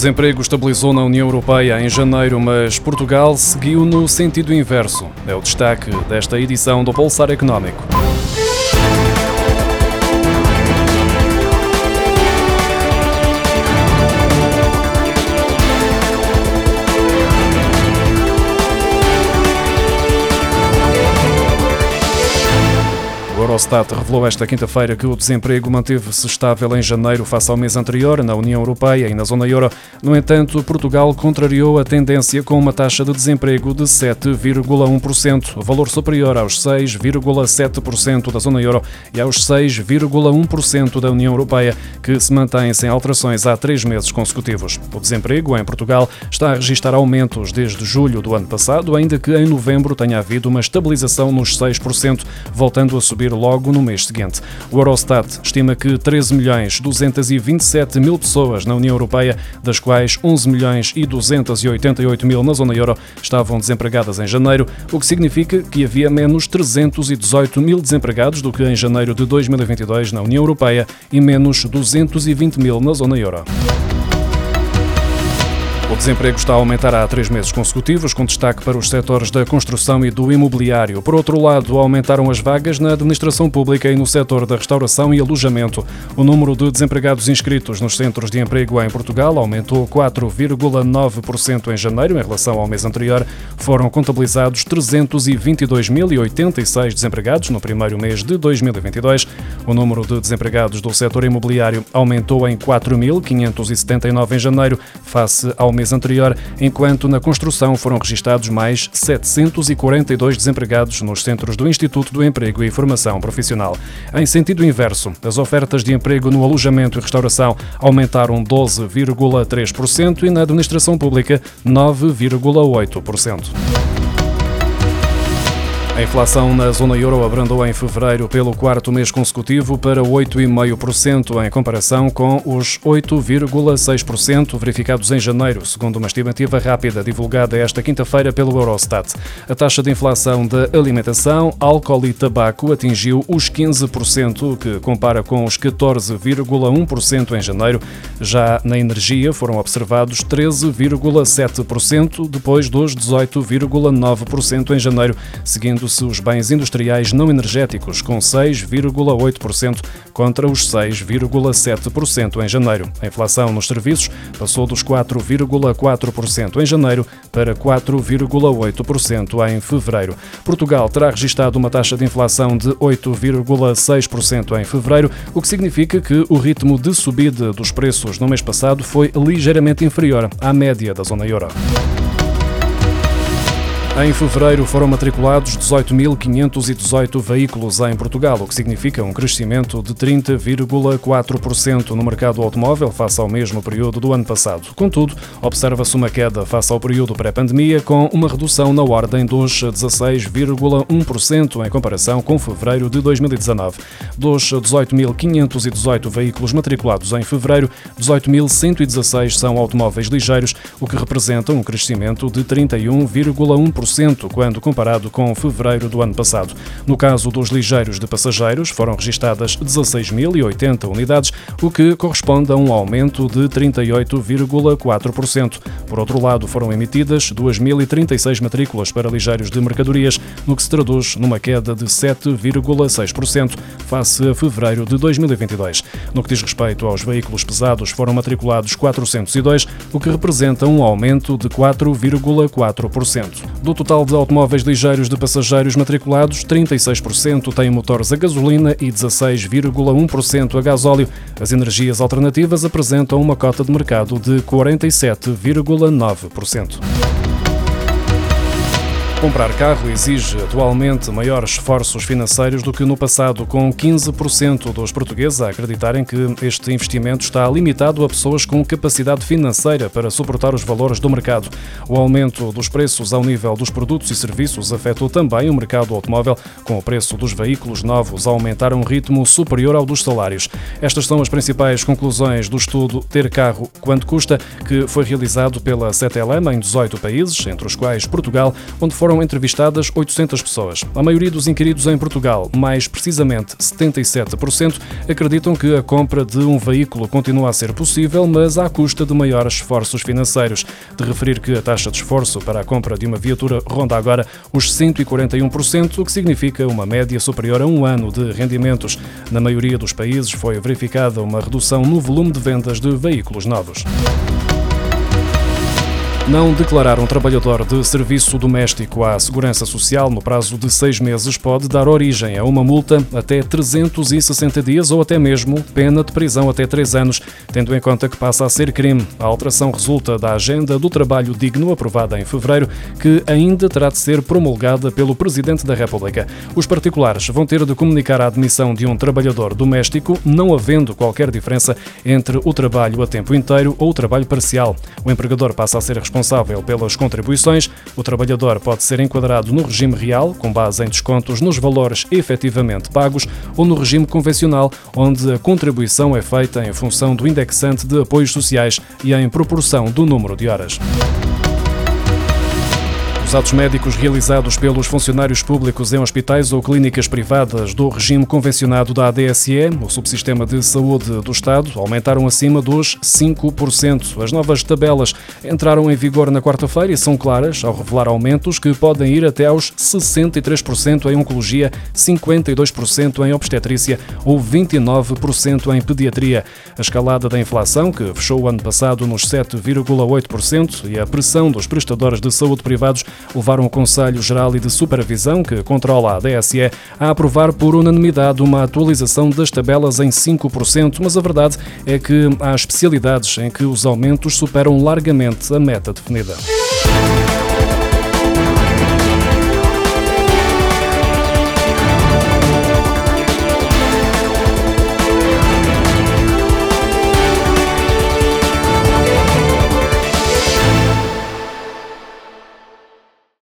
desemprego estabilizou na União Europeia em janeiro, mas Portugal seguiu no sentido inverso. É o destaque desta edição do Pulsar Económico. Eurostat revelou esta quinta-feira que o desemprego manteve-se estável em janeiro face ao mês anterior na União Europeia e na zona euro. No entanto, Portugal contrariou a tendência com uma taxa de desemprego de 7,1%, valor superior aos 6,7% da zona euro e aos 6,1% da União Europeia, que se mantém sem alterações há três meses consecutivos. O desemprego em Portugal está a registrar aumentos desde julho do ano passado, ainda que em novembro tenha havido uma estabilização nos 6%, voltando a subir logo no mês seguinte. O Eurostat estima que 13 milhões 227 mil pessoas na União Europeia, das quais 11 milhões e 288 mil na zona euro, estavam desempregadas em janeiro, o que significa que havia menos 318 mil desempregados do que em janeiro de 2022 na União Europeia e menos 220 mil na zona euro. O desemprego está a aumentar há três meses consecutivos, com destaque para os setores da construção e do imobiliário. Por outro lado, aumentaram as vagas na administração pública e no setor da restauração e alojamento. O número de desempregados inscritos nos centros de emprego em Portugal aumentou 4,9% em janeiro em relação ao mês anterior. Foram contabilizados 322.086 desempregados no primeiro mês de 2022. O número de desempregados do setor imobiliário aumentou em 4.579 em janeiro, face ao mês anterior, enquanto na construção foram registados mais 742 desempregados nos centros do Instituto do Emprego e Formação Profissional. Em sentido inverso, as ofertas de emprego no alojamento e restauração aumentaram 12,3% e na administração pública 9,8%. A inflação na zona euro abrandou em fevereiro pelo quarto mês consecutivo para 8,5% em comparação com os 8,6% verificados em janeiro, segundo uma estimativa rápida divulgada esta quinta-feira pelo Eurostat. A taxa de inflação da alimentação, álcool e tabaco atingiu os 15%, o que compara com os 14,1% em janeiro. Já na energia foram observados 13,7% depois dos 18,9% em janeiro, seguindo se os bens industriais não energéticos, com 6,8% contra os 6,7% em janeiro. A inflação nos serviços passou dos 4,4% em janeiro para 4,8% em fevereiro. Portugal terá registrado uma taxa de inflação de 8,6% em fevereiro, o que significa que o ritmo de subida dos preços no mês passado foi ligeiramente inferior à média da zona euro. Em fevereiro foram matriculados 18.518 veículos em Portugal, o que significa um crescimento de 30,4% no mercado automóvel face ao mesmo período do ano passado. Contudo, observa-se uma queda face ao período pré-pandemia, com uma redução na ordem dos 16,1% em comparação com fevereiro de 2019. Dos 18.518 veículos matriculados em fevereiro, 18.116 são automóveis ligeiros, o que representa um crescimento de 31,1% quando comparado com fevereiro do ano passado. No caso dos ligeiros de passageiros, foram registadas 16.080 unidades, o que corresponde a um aumento de 38,4%. Por outro lado, foram emitidas 2.036 matrículas para ligeiros de mercadorias, no que se traduz numa queda de 7,6% face a fevereiro de 2022. No que diz respeito aos veículos pesados, foram matriculados 402, o que representa um aumento de 4,4%. Do total de automóveis ligeiros de passageiros matriculados, 36% têm motores a gasolina e 16,1% a gasóleo. As energias alternativas apresentam uma cota de mercado de 47,9%. Comprar carro exige atualmente maiores esforços financeiros do que no passado, com 15% dos portugueses a acreditarem que este investimento está limitado a pessoas com capacidade financeira para suportar os valores do mercado. O aumento dos preços ao nível dos produtos e serviços afetou também o mercado automóvel, com o preço dos veículos novos a aumentar a um ritmo superior ao dos salários. Estas são as principais conclusões do estudo Ter Carro Quanto Custa, que foi realizado pela CTLM em 18 países, entre os quais Portugal, onde foram foram entrevistadas 800 pessoas. A maioria dos inquiridos em Portugal, mais precisamente 77%, acreditam que a compra de um veículo continua a ser possível, mas à custa de maiores esforços financeiros. De referir que a taxa de esforço para a compra de uma viatura ronda agora os 141%, o que significa uma média superior a um ano de rendimentos. Na maioria dos países foi verificada uma redução no volume de vendas de veículos novos. Não declarar um trabalhador de serviço doméstico à Segurança Social no prazo de seis meses pode dar origem a uma multa até 360 dias ou até mesmo pena de prisão até três anos, tendo em conta que passa a ser crime. A alteração resulta da Agenda do Trabalho Digno, aprovada em fevereiro, que ainda terá de ser promulgada pelo Presidente da República. Os particulares vão ter de comunicar a admissão de um trabalhador doméstico, não havendo qualquer diferença entre o trabalho a tempo inteiro ou o trabalho parcial. O empregador passa a ser responsável responsável pelas contribuições, o trabalhador pode ser enquadrado no regime real, com base em descontos nos valores efetivamente pagos, ou no regime convencional, onde a contribuição é feita em função do indexante de apoios sociais e em proporção do número de horas. Os atos médicos realizados pelos funcionários públicos em hospitais ou clínicas privadas do regime convencionado da ADSE, o subsistema de saúde do Estado, aumentaram acima dos 5%. As novas tabelas entraram em vigor na quarta-feira e são claras ao revelar aumentos que podem ir até aos 63% em oncologia, 52% em obstetrícia ou 29% em pediatria. A escalada da inflação, que fechou o ano passado nos 7,8%, e a pressão dos prestadores de saúde privados levaram o Conselho Geral e de Supervisão, que controla a DSE, a aprovar por unanimidade uma atualização das tabelas em 5%, mas a verdade é que há especialidades em que os aumentos superam largamente a meta definida.